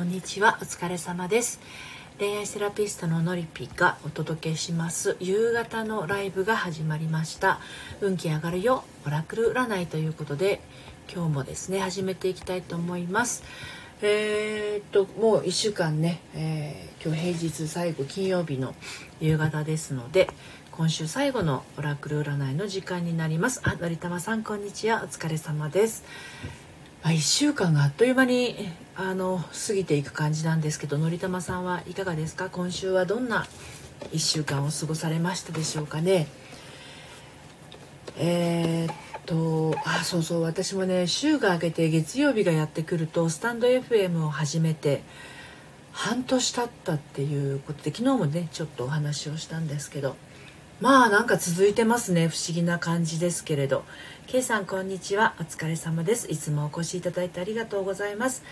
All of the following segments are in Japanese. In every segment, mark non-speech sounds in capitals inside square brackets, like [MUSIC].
こんにちは。お疲れ様です。恋愛セラピストののりぴがお届けします。夕方のライブが始まりました。運気上がるよ。オラクル占いということで今日もですね始めていきたいと思います。えー、っともう1週間ね、えー、今日平日最後金曜日の夕方ですので今週最後のオラクル占いの時間になります。あのりたまさんこんにちは。お疲れ様です。まあ、1週間があっという間にあの過ぎていく感じなんですけどのりたまさんはいかがですか？今週はどんな1週間を過ごされましたでしょうかね？えー、っとあそうそう私もね週が明けて月曜日がやってくるとスタンド FM を始めて半年経ったっていうことで昨日もねちょっとお話をしたんですけどまあなんか続いてますね。不思議な感じですけれど。K さんこんにちは。お疲れ様です。いつもお越しいただいてありがとうございます。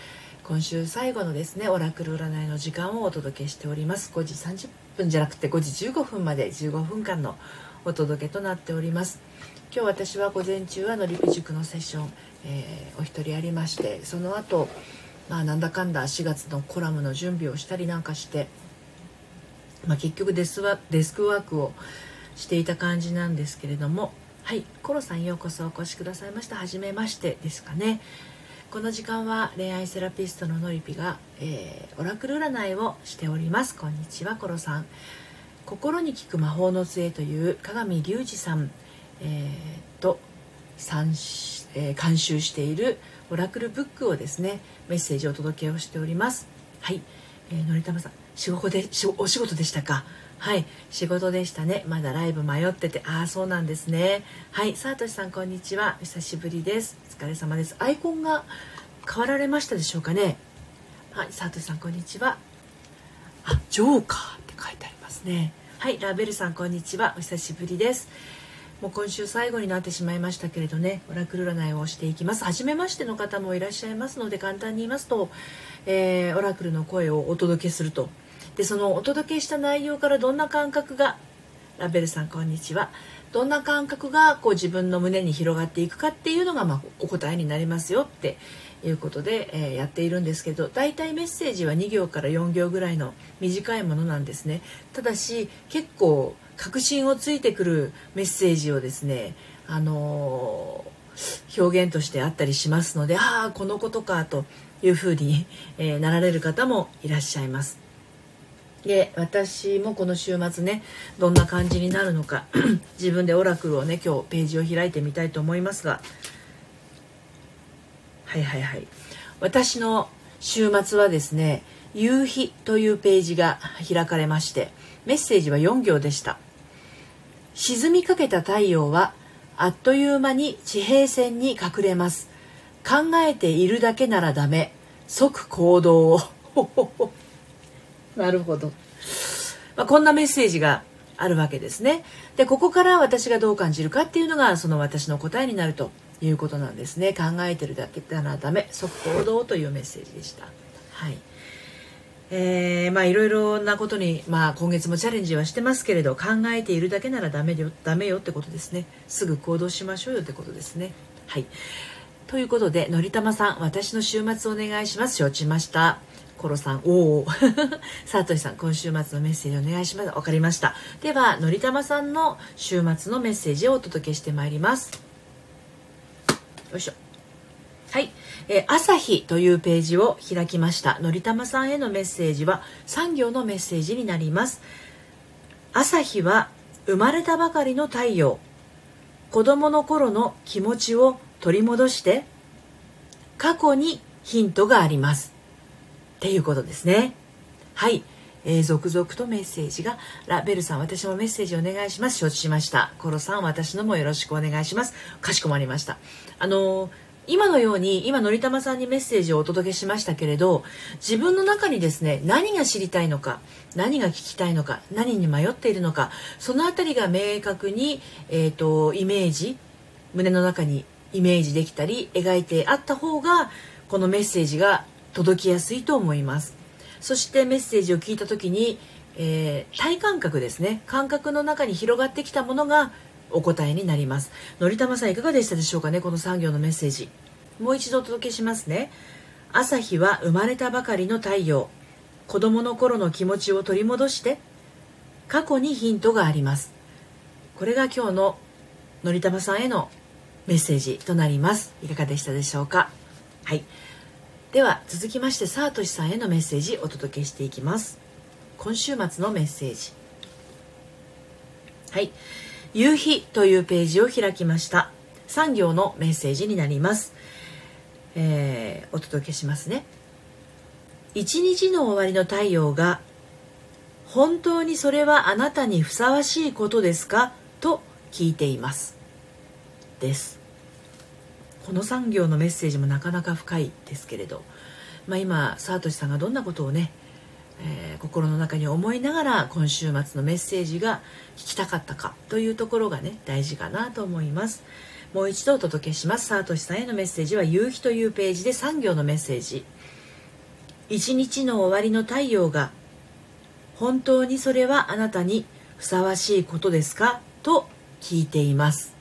今週最後のですねオラクル占いの時間をお届けしております。5時30分じゃなくて5時15分まで15分間のお届けとなっております。今日私は午前中はのりぴ塾のセッション、えー、お一人ありましてその後まあなんだかんだ4月のコラムの準備をしたりなんかして、まあ、結局デスワデスクワークをしていた感じなんですけれどもはいコロさんようこそお越しくださいました。初めましてですかね。この時間は恋愛セラピストののりぴが、えー、オラクル占いをしております。こんにちはコロさん。心に聞く魔法の杖という鏡隆二さん、えー、と参、えー、監修しているオラクルブックをですねメッセージをお届けをしております。はい、えー、のりたまさん仕事でお仕事でしたか？はい仕事でしたね。まだライブ迷ってて。ああそうなんですね。はいさあとしさんこんにちは。久しぶりです。お疲れ様です。アイコンが変わられましたでしょうかね。はいさとしさんこんにちは。あジョーカーって書いてありますね。はいラベルさんこんにちは。お久しぶりです。もう今週最後になってしまいましたけれどね。オラクル占いをしていきます。初めましての方もいらっしゃいますので簡単に言いますと、えー、オラクルの声をお届けすると。でそのお届けした内容からどんな感覚がラベルさんこんにちはどんな感覚がこう自分の胸に広がっていくかっていうのがまあお答えになりますよっていうことで、えー、やっているんですけど大体メッセージは2行から4行ぐらいの短いものなんですねただし結構確信をついてくるメッセージをですねあのー、表現としてあったりしますのでああこのことかというふうに、えー、なられる方もいらっしゃいます。で私もこの週末ねどんな感じになるのか [CLEARS THROAT] 自分でオラクルをね今日ページを開いてみたいと思いますが。はいはいはい。私の週末はですね夕日というページが開かれましてメッセージは4行でした。沈みかけた太陽はあっという間に地平線に隠れます。考えているだけならダメ。即行動を。なるほど。まあ、こんなメッセージがあるわけですね。で、ここから私がどう感じるかっていうのが、その私の答えになるということなんですね。考えてるだけならダメ。即行動というメッセージでした。はい。えー、まあいろいろなことに、まあ今月もチャレンジはしてますけれど、考えているだけならダメよ、ダメよってことですね。すぐ行動しましょうよってことですね。はい。ということで、のりたまさん、私の週末お願いします。承知しました。コロさん、おお。さとしさん、今週末のメッセージお願いします。わかりました。では、のりたまさんの週末のメッセージをお届けしてまいります。よいしょ。はい。えー、朝日というページを開きました。のりたまさんへのメッセージは3行のメッセージになります。朝日は生まれたばかりの太陽。子供の頃の気持ちを取り戻して過去にヒントがあります。っていうことですね。はい。えー、続々とメッセージが、ラベルさん、私もメッセージお願いします。承知しました。コロさん、私のもよろしくお願いします。かしこまりました。あのー、今のように、今、のりたまさんにメッセージをお届けしましたけれど、自分の中にですね、何が知りたいのか、何が聞きたいのか、何に迷っているのか、そのあたりが明確に、えっ、ー、と、イメージ、胸の中にイメージできたり、描いてあった方が、このメッセージが届きやすいと思います。そしてメッセージを聞いた時に、えー、体感覚ですね。感覚の中に広がってきたものがお答えになります。のりたまさんいかがでしたでしょうかねこの産業のメッセージ。もう一度お届けしますね。朝日は生まれたばかりの太陽。子供の頃の気持ちを取り戻して過去にヒントがあります。これが今日ののりたまさんへのメッセージとなります。いかがでしたでしょうか？はい。では続きましてさあとしさんへのメッセージお届けしていきます。今週末のメッセージ。はい。夕日というページを開きました。3行のメッセージになります、えー、お届けしますね。一日の終わりの太陽が本当にそれはあなたにふさわしいことですか？と聞いています。です。この産業のメッセージもなかなか深いですけれど、まあ、今サートシさんがどんなことをね、えー、心の中に思いながら今週末のメッセージが聞きたかったかというところがね大事かなと思います。もう一度お届けします。サートシさんへのメッセージは夕日というページで産業のメッセージ。一日の終わりの太陽が本当にそれはあなたにふさわしいことですか？と聞いています。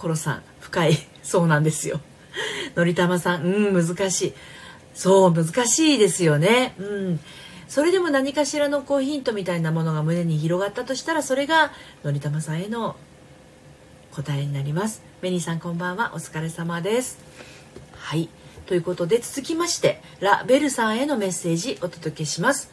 コロさん深いそうなんですよ。[LAUGHS] のりたまさんうん難しい。そう難しいですよね。うん。それでも何かしらのこうヒントみたいなものが胸に広がったとしたらそれがのりたまさんへの答えになります。メニーさんこんばんは。お疲れ様です。はい。ということで続きましてラ・ベルさんへのメッセージお届けします。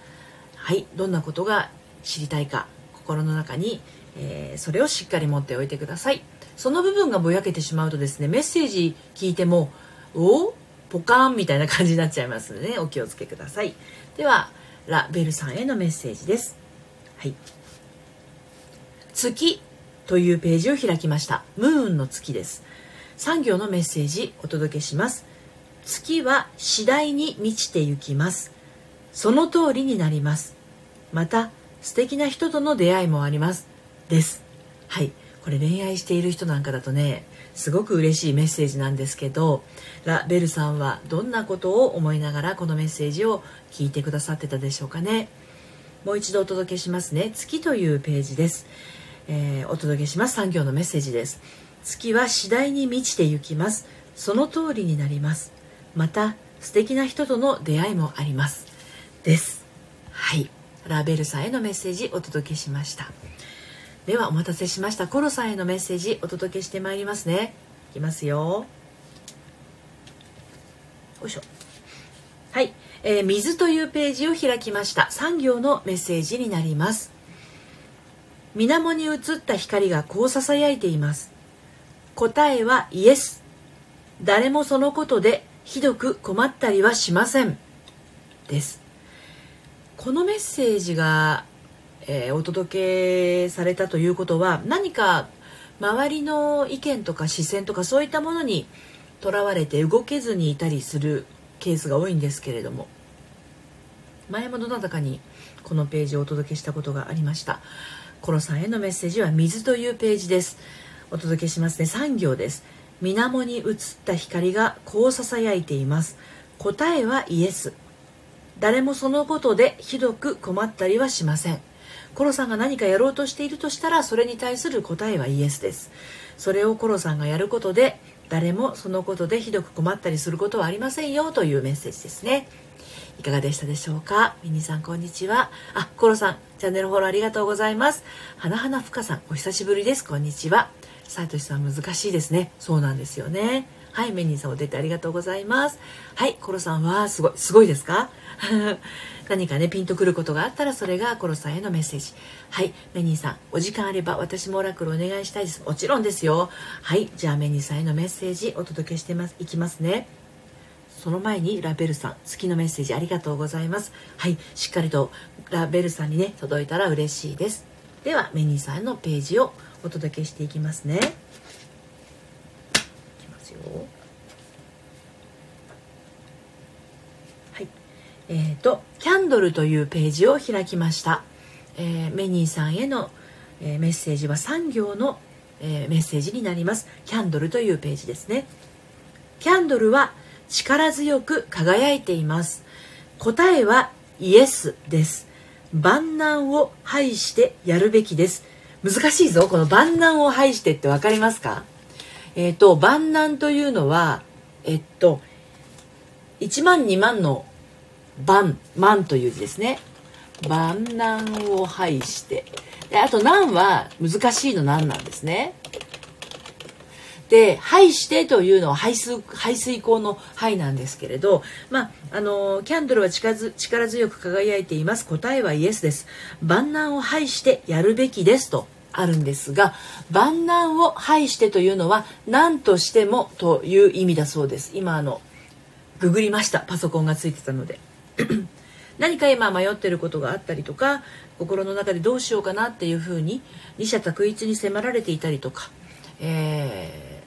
はい。どんなことが知りたいか心の中に、えー、それをしっかり持っておいてください。その部分がぼやけてしまうとですねメッセージ聞いてもおポカーンみたいな感じになっちゃいますので、ね、お気をつけください。ではラ・ベルさんへのメッセージです。はい。月というページを開きました。ムーンの月です。産業のメッセージお届けします。月は次第に満ちてゆきます。その通りになります。また素敵な人との出会いもあります。です。はい。これ恋愛している人なんかだとねすごく嬉しいメッセージなんですけどラ・ベルさんはどんなことを思いながらこのメッセージを聞いてくださってたでしょうかね。もう一度お届けしますね。月というページです、えー、お届けします。産業のメッセージです。月は次第に満ちてゆきます。その通りになります。また素敵な人との出会いもあります。です。はい。ラベルさんへのメッセージお届けしました。ではお待たせしましたコロさんへのメッセージお届けしてまいりますね。いきますよ。よいしょ。はい、えー、水というページを開きました。3行のメッセージになります。水面に映った光がこうささやいています。答えはイエス。誰もそのことでひどく困ったりはしません。です。このメッセージが、えー、お届けされたということは何か周りの意見とか視線とかそういったものにとらわれて動けずにいたりするケースが多いんですけれども。前もどなたかにこのページをお届けしたことがありました。コロさんへのメッセージは水というページです。お届けしますね。3行です。水面に映った光がこうささやいています。答えはイエス。誰もそのことでひどく困ったりはしません。コロさんが何かやろうとしているとしたらそれに対する答えはイエスです。それをコロさんがやることで誰もそのことでひどく困ったりすることはありませんよというメッセージですね。いかがでしたでしょうか？ミニさんこんにちは。あコロさんチャンネルフォローありがとうございます。花花ふかさんお久しぶりです。こんにちは。さとしさん難しいですね。そうなんですよね。はいメニーさんお出てありがとうございます。はいコロさんはすごいすごいですか？[LAUGHS] 何かねピンとくることがあったらそれがコロさんへのメッセージ。はいメニーさんお時間あれば私もオラクルお願いしたいです。もちろんですよ。はいじゃあメニーさんへのメッセージお届けしてますいきますね。その前にラベルさん月のメッセージありがとうございます。はいしっかりとラベルさんにね届いたら嬉しいです。ではメニーさんのページをお届けしていきますね。はい。えーと、キャンドルというページを開きました、えー、メニーさんへの、えー、メッセージは3行の、えー、メッセージになります。キャンドルというページですね。キャンドルは力強く輝いています。答えはイエスです。万難を排してやるべきです。難しいぞこの万難を排してって分かりますか？えっ、ー、と万難というのは、えっと1万2万の万万という字ですね。万難を排して。であと難は難しいの難なんですね。で排してというのは排水排水口の排なんですけれどまああのキャンドルは力強く輝いています。答えはイエスです。万難を排してやるべきですと。あるんですが万難を排してというのは何としてもという意味だそうです。今あのググりました。パソコンがついてたので。[CLEARS THROAT] 何か今迷ってることがあったりとか心の中でどうしようかなっていうふうに二者択一に迫られていたりとか、え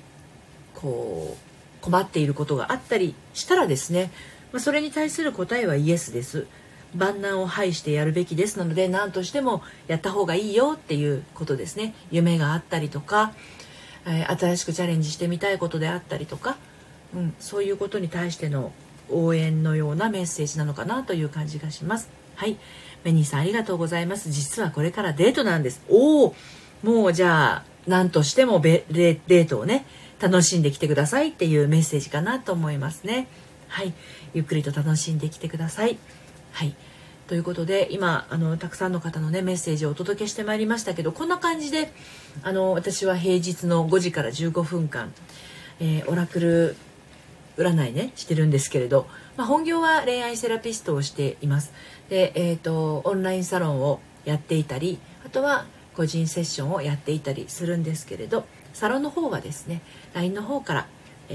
ー、こう困っていることがあったりしたらですね、まあ、それに対する答えはイエスです。万難を排してやるべきですなので何としてもやった方がいいよっていうことですね。夢があったりとか、えー、新しくチャレンジしてみたいことであったりとか、うん、そういうことに対しての応援のようなメッセージなのかなという感じがします。はい。メニーさんありがとうございます。実はこれからデートなんです。おおもうじゃあ何としてもデートをね楽しんできてくださいっていうメッセージかなと思いますね。はい。ゆっくりと楽しんできてください。はい。ということで今あのたくさんの方のねメッセージをお届けしてまいりましたけどこんな感じであの私は平日の5時から15分間、えー、オラクル占いねしてるんですけれど、まあ、本業は恋愛セラピストをしています。で、えーと、オンラインサロンをやっていたりあとは個人セッションをやっていたりするんですけれどサロンの方はですね LINE の方から、え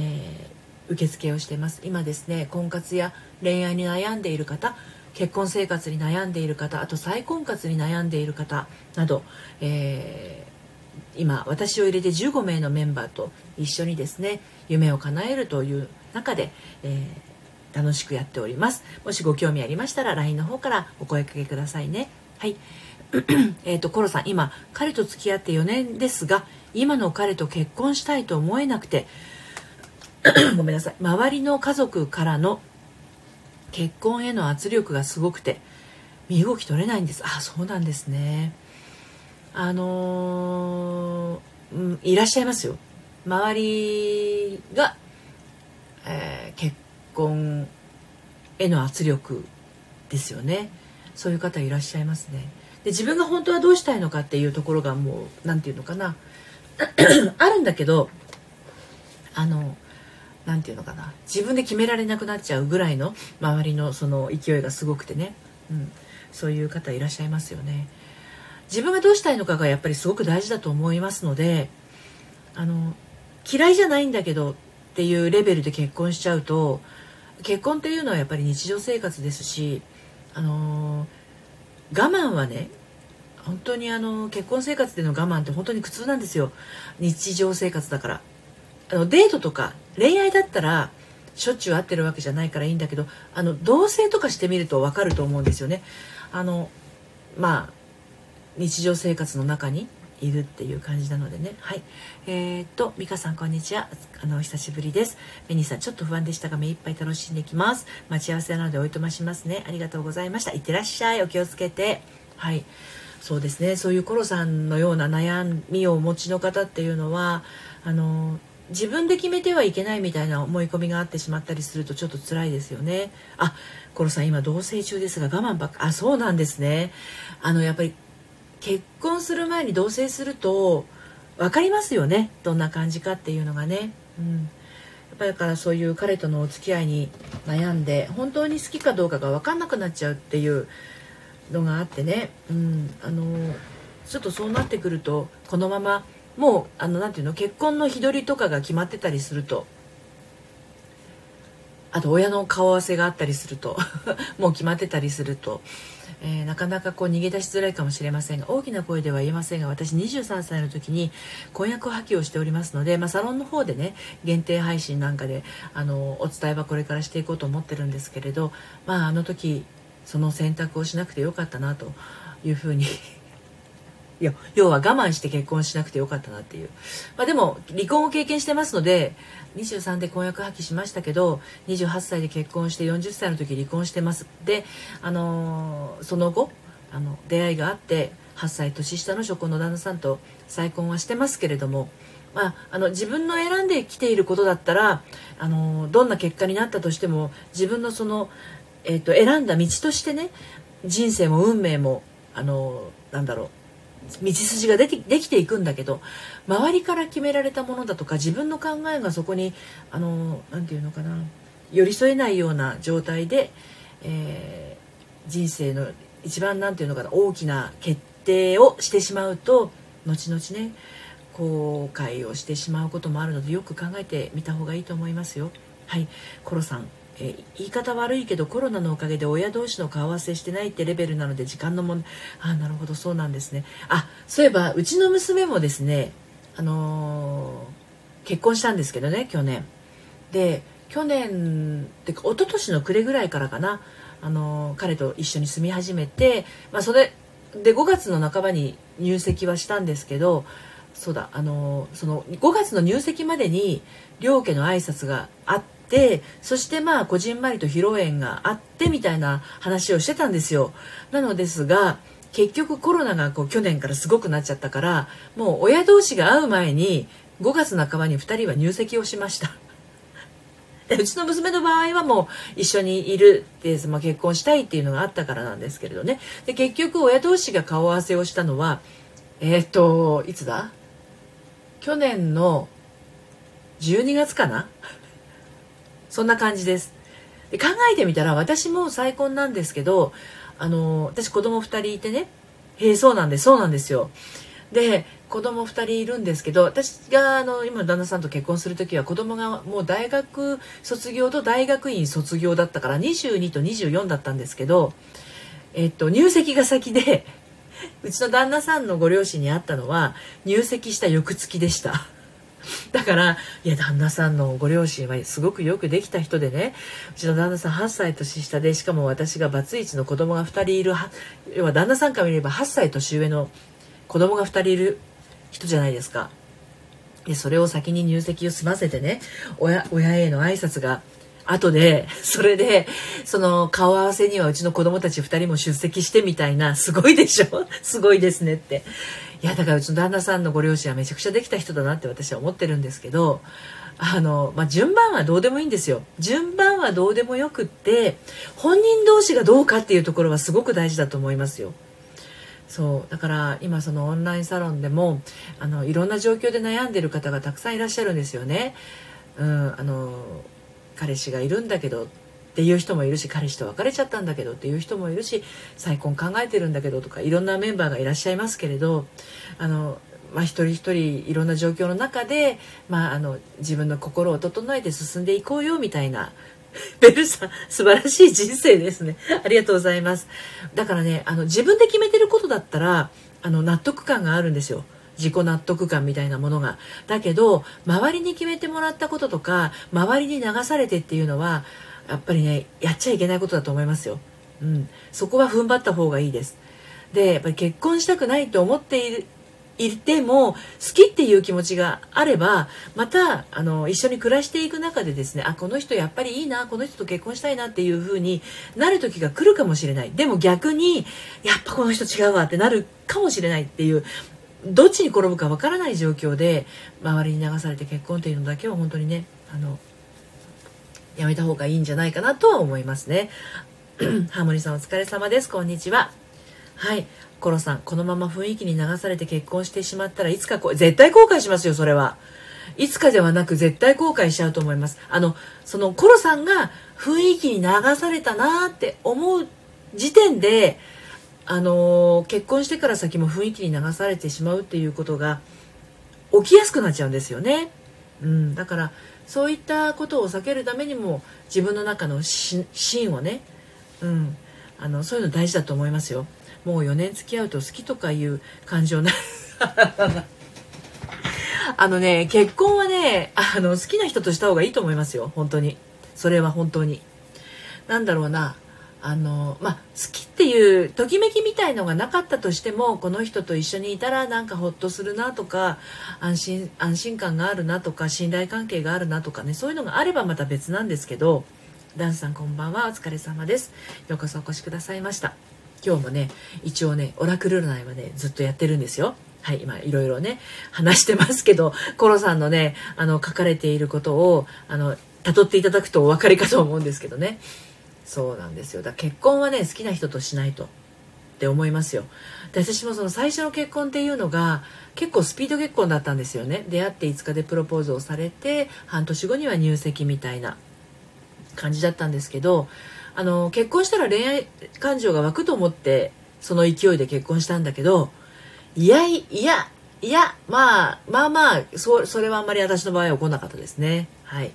ー、受付をしてます。今ですね婚活や恋愛に悩んでいる方結婚生活に悩んでいる方あと再婚活に悩んでいる方など、えー、今私を入れて15名のメンバーと一緒にですね夢を叶えるという中で、えー、楽しくやっております。もしご興味ありましたら LINE の方からお声かけくださいね。はい。[CLEARS THROAT] えっとコロさん今彼と付き合って4年ですが今の彼と結婚したいと思えなくて [CLEARS THROAT] ごめんなさい。周りの家族からの結婚への圧力がすごくて身動き取れないんです。あそうなんですね。あのー、うん、いらっしゃいますよ。周りが、えー、結婚への圧力ですよね。そういう方いらっしゃいますね。で自分が本当はどうしたいのかっていうところがもう何て言うのかな。[CLEARS THROAT] あるんだけどあの何て言うのかな。自分で決められなくなっちゃうぐらいの周りのその勢いがすごくてね、うん、そういう方いらっしゃいますよね。自分がどうしたいのかがやっぱりすごく大事だと思いますのであの嫌いじゃないんだけどっていうレベルで結婚しちゃうと結婚っていうのはやっぱり日常生活ですしあの我慢はね本当にあの結婚生活での我慢って本当に苦痛なんですよ。日常生活だから。あのデートとか恋愛だったらしょっちゅう会ってるわけじゃないからいいんだけどあの同棲とかしてみると分かると思うんですよね。あのまあ日常生活の中にいるっていう感じなのでね。はい。えー、っと美香さんこんにちは。あの久しぶりです。メニーさんちょっと不安でしたが目いっぱい楽しんできます。待ち合わせなのでおいとましますね。ありがとうございました。いってらっしゃい。お気をつけて。はい。そうですね。そういうコロさんのような悩みをお持ちの方っていうのはあの自分で決めてはいけないみたいな思い込みがあってしまったりするとちょっと辛いですよね。あ、コロさん今同棲中ですが我慢ばっか、あ、そうなんですね。あの、やっぱり結婚する前に同棲すると分かりますよね。どんな感じかっていうのがね。うん。やっぱりだからそういう彼とのお付き合いに悩んで本当に好きかどうかが分かんなくなっちゃうっていうのがあってね。うん。あの、ちょっとそうなってくるとこのままもうあのなんていうの結婚の日取りとかが決まってたりすると。あと親の顔合わせがあったりすると。[LAUGHS] もう決まってたりすると、えー、なかなかこう逃げ出しづらいかもしれませんが大きな声では言えませんが私23歳の時に婚約破棄をしておりますので、まあ、サロンの方でね限定配信なんかであのお伝えはこれからしていこうと思ってるんですけれど、まあ、あの時その選択をしなくてよかったなというふうにいや要は我慢して結婚しなくてよかったなっていう、まあ、でも離婚を経験してますので23で婚約破棄しましたけど28歳で結婚して40歳の時離婚してます。で、あのー、その後あの出会いがあって8歳年下の初婚の旦那さんと再婚はしてますけれどもまあ、あの自分の選んできていることだったらあのどんな結果になったとしても自分のその、えーと、選んだ道としてね人生も運命もあのなんだろう道筋ができできていくんだけど周りから決められたものだとか自分の考えがそこにあのなて言うのかな寄り添えないような状態で、えー、人生の一番何て言うのかな大きな決定をしてしまうと後々ね後悔をしてしまうこともあるのでよく考えてみた方がいいと思いますよ。はいコロさん。え言い方悪いけどコロナのおかげで親同士の顔合わせしてないってレベルなので時間の問題あなるほどそうなんですね。あそういえばうちの娘もですねあのー、結婚したんですけどね去年。で去年ってか一昨年の暮れぐらいからかなあのー、彼と一緒に住み始めて、まあ、それで5月の半ばに入籍はしたんですけどそうだあのその5月の入籍までに両家の挨拶があってそしてまあこじんまりと披露宴があってみたいな話をしてたんですよ。なのですが結局コロナがこう去年からすごくなっちゃったからもう親同士が会う前に5月半ばに2人は入籍をしました。[LAUGHS] うちの娘の場合はもう一緒にいるって、まあ、結婚したいっていうのがあったからなんですけれどね。で結局親同士が顔合わせをしたのはえっ、ー、といつだ？去年の12月かな？そんな感じです。で考えてみたら私も再婚なんですけどあの私子供2人いてねへえそうなんですそうなんですよ。で子供2人いるんですけど私があの今の旦那さんと結婚する時は子供がもう大学卒業と大学院卒業だったから22と24だったんですけど、えっと、入籍が先で [LAUGHS] うちの旦那さんのご両親に会ったのは入籍した翌月でした。[LAUGHS] だからいや旦那さんのご両親はすごくよくできた人でね。うちの旦那さん8歳年下でしかも私がバツイチの子供が2人いる要は旦那さんから見れば8歳年上の子供が2人いる人じゃないですか。でそれを先に入籍を済ませてね親親への挨拶が後で、それで、その顔合わせにはうちの子供たち2人も出席してみたいな、すごいでしょ？[LAUGHS] すごいですねって。いや、だからうちの旦那さんのご両親はめちゃくちゃできた人だなって私は思ってるんですけど、あの、まあ、順番はどうでもいいんですよ。順番はどうでもよくって、本人同士がどうかっていうところはすごく大事だと思いますよ。そうだから今そのオンラインサロンでもあのいろんな状況で悩んでる方がたくさんいらっしゃるんですよね。うん、あの彼氏がいるんだけどっていう人もいるし彼氏と別れちゃったんだけどっていう人もいるし再婚考えてるんだけどとかいろんなメンバーがいらっしゃいますけれどあの、まあ、一人一人いろんな状況の中で、まあ、あの自分の心を整えて進んでいこうよみたいな [LAUGHS] ベルさん素晴らしい人生ですね。ありがとうございます。だからねあの自分で決めてることだったらあの納得感があるんですよ。自己納得感みたいなものが。だけど周りに決めてもらったこととか周りに流されてっていうのはやっぱりねやっちゃいけないことだと思いますよ、うん、そこは踏ん張った方がいいです。でやっぱり結婚したくないと思っているいても好きっていう気持ちがあればまたあの一緒に暮らしていく中でですねあこの人やっぱりいいなこの人と結婚したいなっていう風になる時が来るかもしれない。でも逆にやっぱこの人違うわってなるかもしれないっていうどっちに転ぶかわからない状況で周りに流されて結婚っていうのだけは本当にねあのやめた方がいいんじゃないかなとは思いますね。[CLEARS THROAT] ハーモニーさんお疲れ様です。こんにちは。はい。コロさんこのまま雰囲気に流されて結婚してしまったらいつかこ絶対後悔しますよそれは。いつかではなく絶対後悔しちゃうと思います。あのそのコロさんが雰囲気に流されたなって思う時点であのー、結婚してから先も雰囲気に流されてしまうっていうことが起きやすくなっちゃうんですよね。うん、だからそういったことを避けるためにも自分の中の芯をね、うん、あのそういうの大事だと思いますよ。もう4年付き合うと好きとかいう感情な [LAUGHS] あのね結婚はねあの好きな人とした方がいいと思いますよ本当にそれは本当に。なんだろうなあのまあ、好きっていうときめきみたいのがなかったとしてもこの人と一緒にいたらなんかほっとするなとか安心安心感があるなとか信頼関係があるなとかねそういうのがあればまた別なんですけどダンスさんこんばんはお疲れ様です。ようこそお越しくださいました。今日もね一応ねオラクル占いはねずっとやってるんですよ。はい今いろいろね話してますけどコロさんのねあの書かれていることをあの辿っていただくとお分かりかと思うんですけどね。そうなんですよ。だ結婚はね好きな人としないとって思いますよ。で私もその最初の結婚っていうのが結構スピード結婚だったんですよね。出会って5日でプロポーズをされて半年後には入籍みたいな感じだったんですけどあの結婚したら恋愛感情が湧くと思ってその勢いで結婚したんだけどいやいやいやまあまあまあそそれはあんまり私の場合は起こらなかったですね。はい。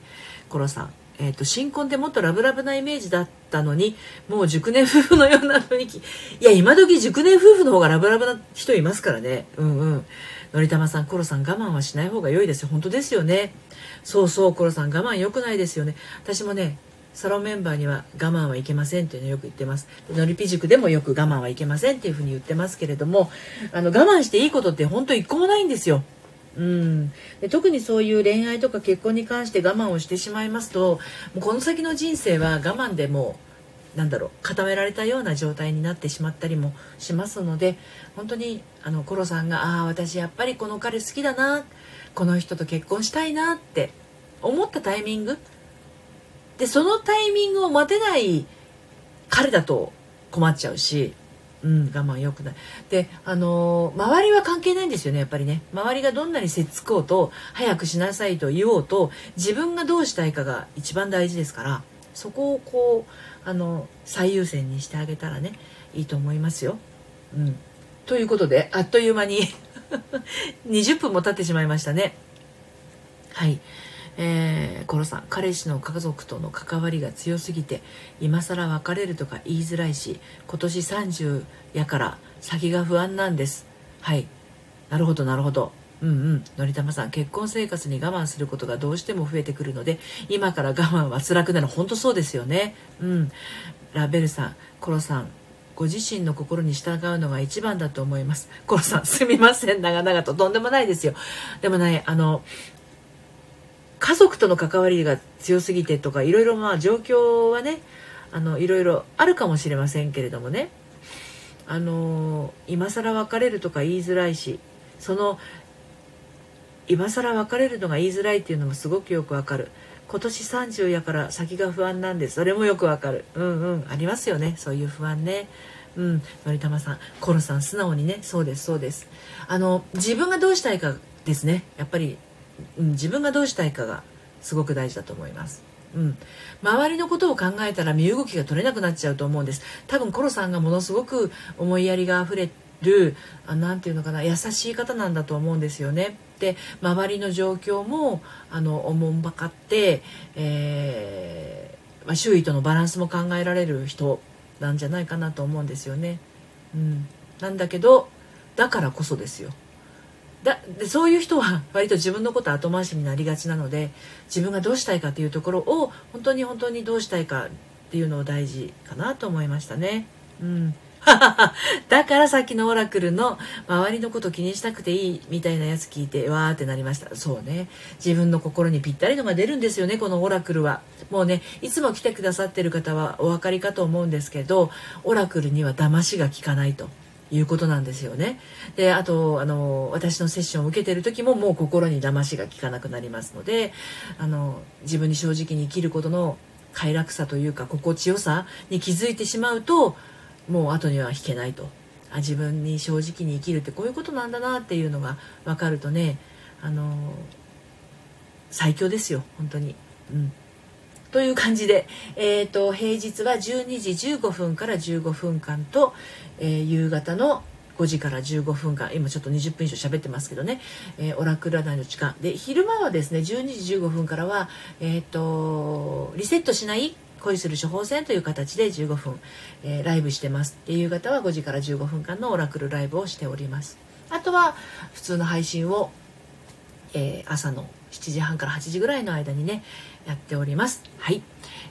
コロさん。えーと、新婚ってもっとラブラブなイメージだったのにもう熟年夫婦のような雰囲気。いや今時熟年夫婦の方がラブラブな人いますからね。うんうん。のりたまさんコロさん我慢はしない方が良いですよ。本当ですよね。そうそうコロさん我慢良くないですよね。私もねサロンメンバーには我慢はいけませんっていうのをよく言ってます。のりぴ塾でもよく我慢はいけませんっていうふうに言ってますけれどもあの我慢していいことって本当一個もないんですよ。うん、で特にそういう恋愛とか結婚に関して我慢をしてしまいますともうこの先の人生は我慢でもなんだろう固められたような状態になってしまったりもしますので本当にあのコロさんが「ああ私やっぱりこの彼好きだなこの人と結婚したいな」って思ったタイミング。でそのタイミングを待てない彼だと困っちゃうしうん、我慢よくない。で、あのー、周りは関係ないんですよね、やっぱりね。周りがどんなにせっつこうと、早くしなさいと言おうと、自分がどうしたいかが一番大事ですから、そこをこう、あの、最優先にしてあげたらね、いいと思いますよ。うん。ということで、あっという間に [LAUGHS] 20分も経ってしまいましたね。はい。えー、コロさん彼氏の家族との関わりが強すぎて今更別れるとか言いづらいし今年30やから先が不安なんです。はい。なるほどなるほど。うんうん。のりたまさん結婚生活に我慢することがどうしても増えてくるので今から我慢は辛くなる。本当そうですよね。うん。ラベルさんコロさんご自身の心に従うのが一番だと思います。コロさん、すみません。長々と。とんでもないですよ。でもね、あの、家族との関わりが強すぎてとかいろいろまあ状況はねあのいろいろあるかもしれませんけれどもね。あの今更別れるとか言いづらいしその今更別れるのが言いづらいっていうのもすごくよくわかる。今年30やから先が不安なんです。それもよくわかる。うんうん。ありますよね。そういう不安ね。うん。のりたまさんコロさん素直にね。そうですそうです。あの自分がどうしたいかですね。やっぱりうん、自分がどうしたいかがすごく大事だと思います。うん、周りのことを考えたら身動きが取れなくなっちゃうと思うんです多分コロさんがものすごく思いやりがあふれる何て言うのかな優しい方なんだと思うんですよね。で周りの状況もあのおもんばかって、えー、まあ、周囲とのバランスも考えられる人なんじゃないかなと思うんですよね。うん、なんだけどだからこそですよ。だでそういう人は [LAUGHS] 割と自分のこと後回しになりがちなので自分がどうしたいかっていうところを本当に本当にどうしたいかっていうのを大事かなと思いましたね。うん。[LAUGHS] だからさっきのオラクルの周りのこと気にしなくていいみたいなやつ聞いてわーってなりました。そうね。自分の心にぴったりのが出るんですよねこのオラクルは。もうねいつも来てくださってる方はお分かりかと思うんですけどオラクルには騙しが効かないと。いうことなんですよね。であとあの私のセッションを受けてる時ももう心に騙しが効かなくなりますのであの自分に正直に生きることの快楽さというか心地よさに気づいてしまうともう後には引けないとあ自分に正直に生きるってこういうことなんだなっていうのが分かるとねあの最強ですよ本当に。うんという感じで、えーと、平日は12時15分から15分間と、えー、夕方の5時から15分間今ちょっと20分以上喋ってますけどね、えー、オラクル占いの時間。で昼間はですね12時15分からは、えーと、リセットしない恋する処方箋という形で15分、えー、ライブしてます。で夕方は5時から15分間のオラクルライブをしております。あとは普通の配信を、えー、朝の7時半から8時ぐらいの間にねやっております。はい、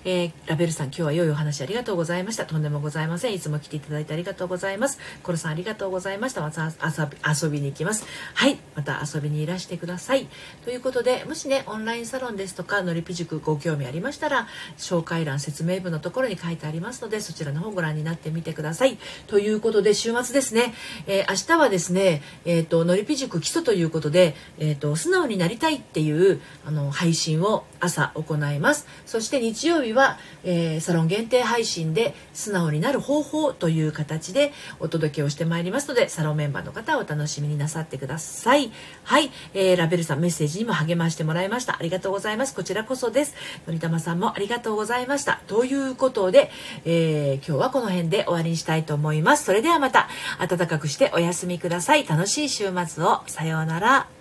えー、ラベルさん今日は良いお話ありがとうございました。とんでもございません。いつも来ていただいてありがとうございます。コロさんありがとうございましたまた遊びに行きます。はい。また遊びにいらしてください。ということでもしねオンラインサロンですとかのりぴ塾ご興味ありましたら紹介欄説明文のところに書いてありますのでそちらの方ご覧になってみてください。ということで週末ですね、えー、明日はですねえっ、ー、とのりぴ塾基礎ということでえっ、ー、と素直になりたいっていうあの配信を朝行います。そして日曜日は、えー、サロン限定配信で素直になる方法という形でお届けをしてまいりますのでサロンメンバーの方はお楽しみになさってください。はい、えー、ラベルさんメッセージにも励ましてもらいました。ありがとうございます。こちらこそです。のりたまさんもありがとうございました。ということで、えー、今日はこの辺で終わりにしたいと思います。それではまた暖かくしてお休みください。楽しい週末を。さようなら。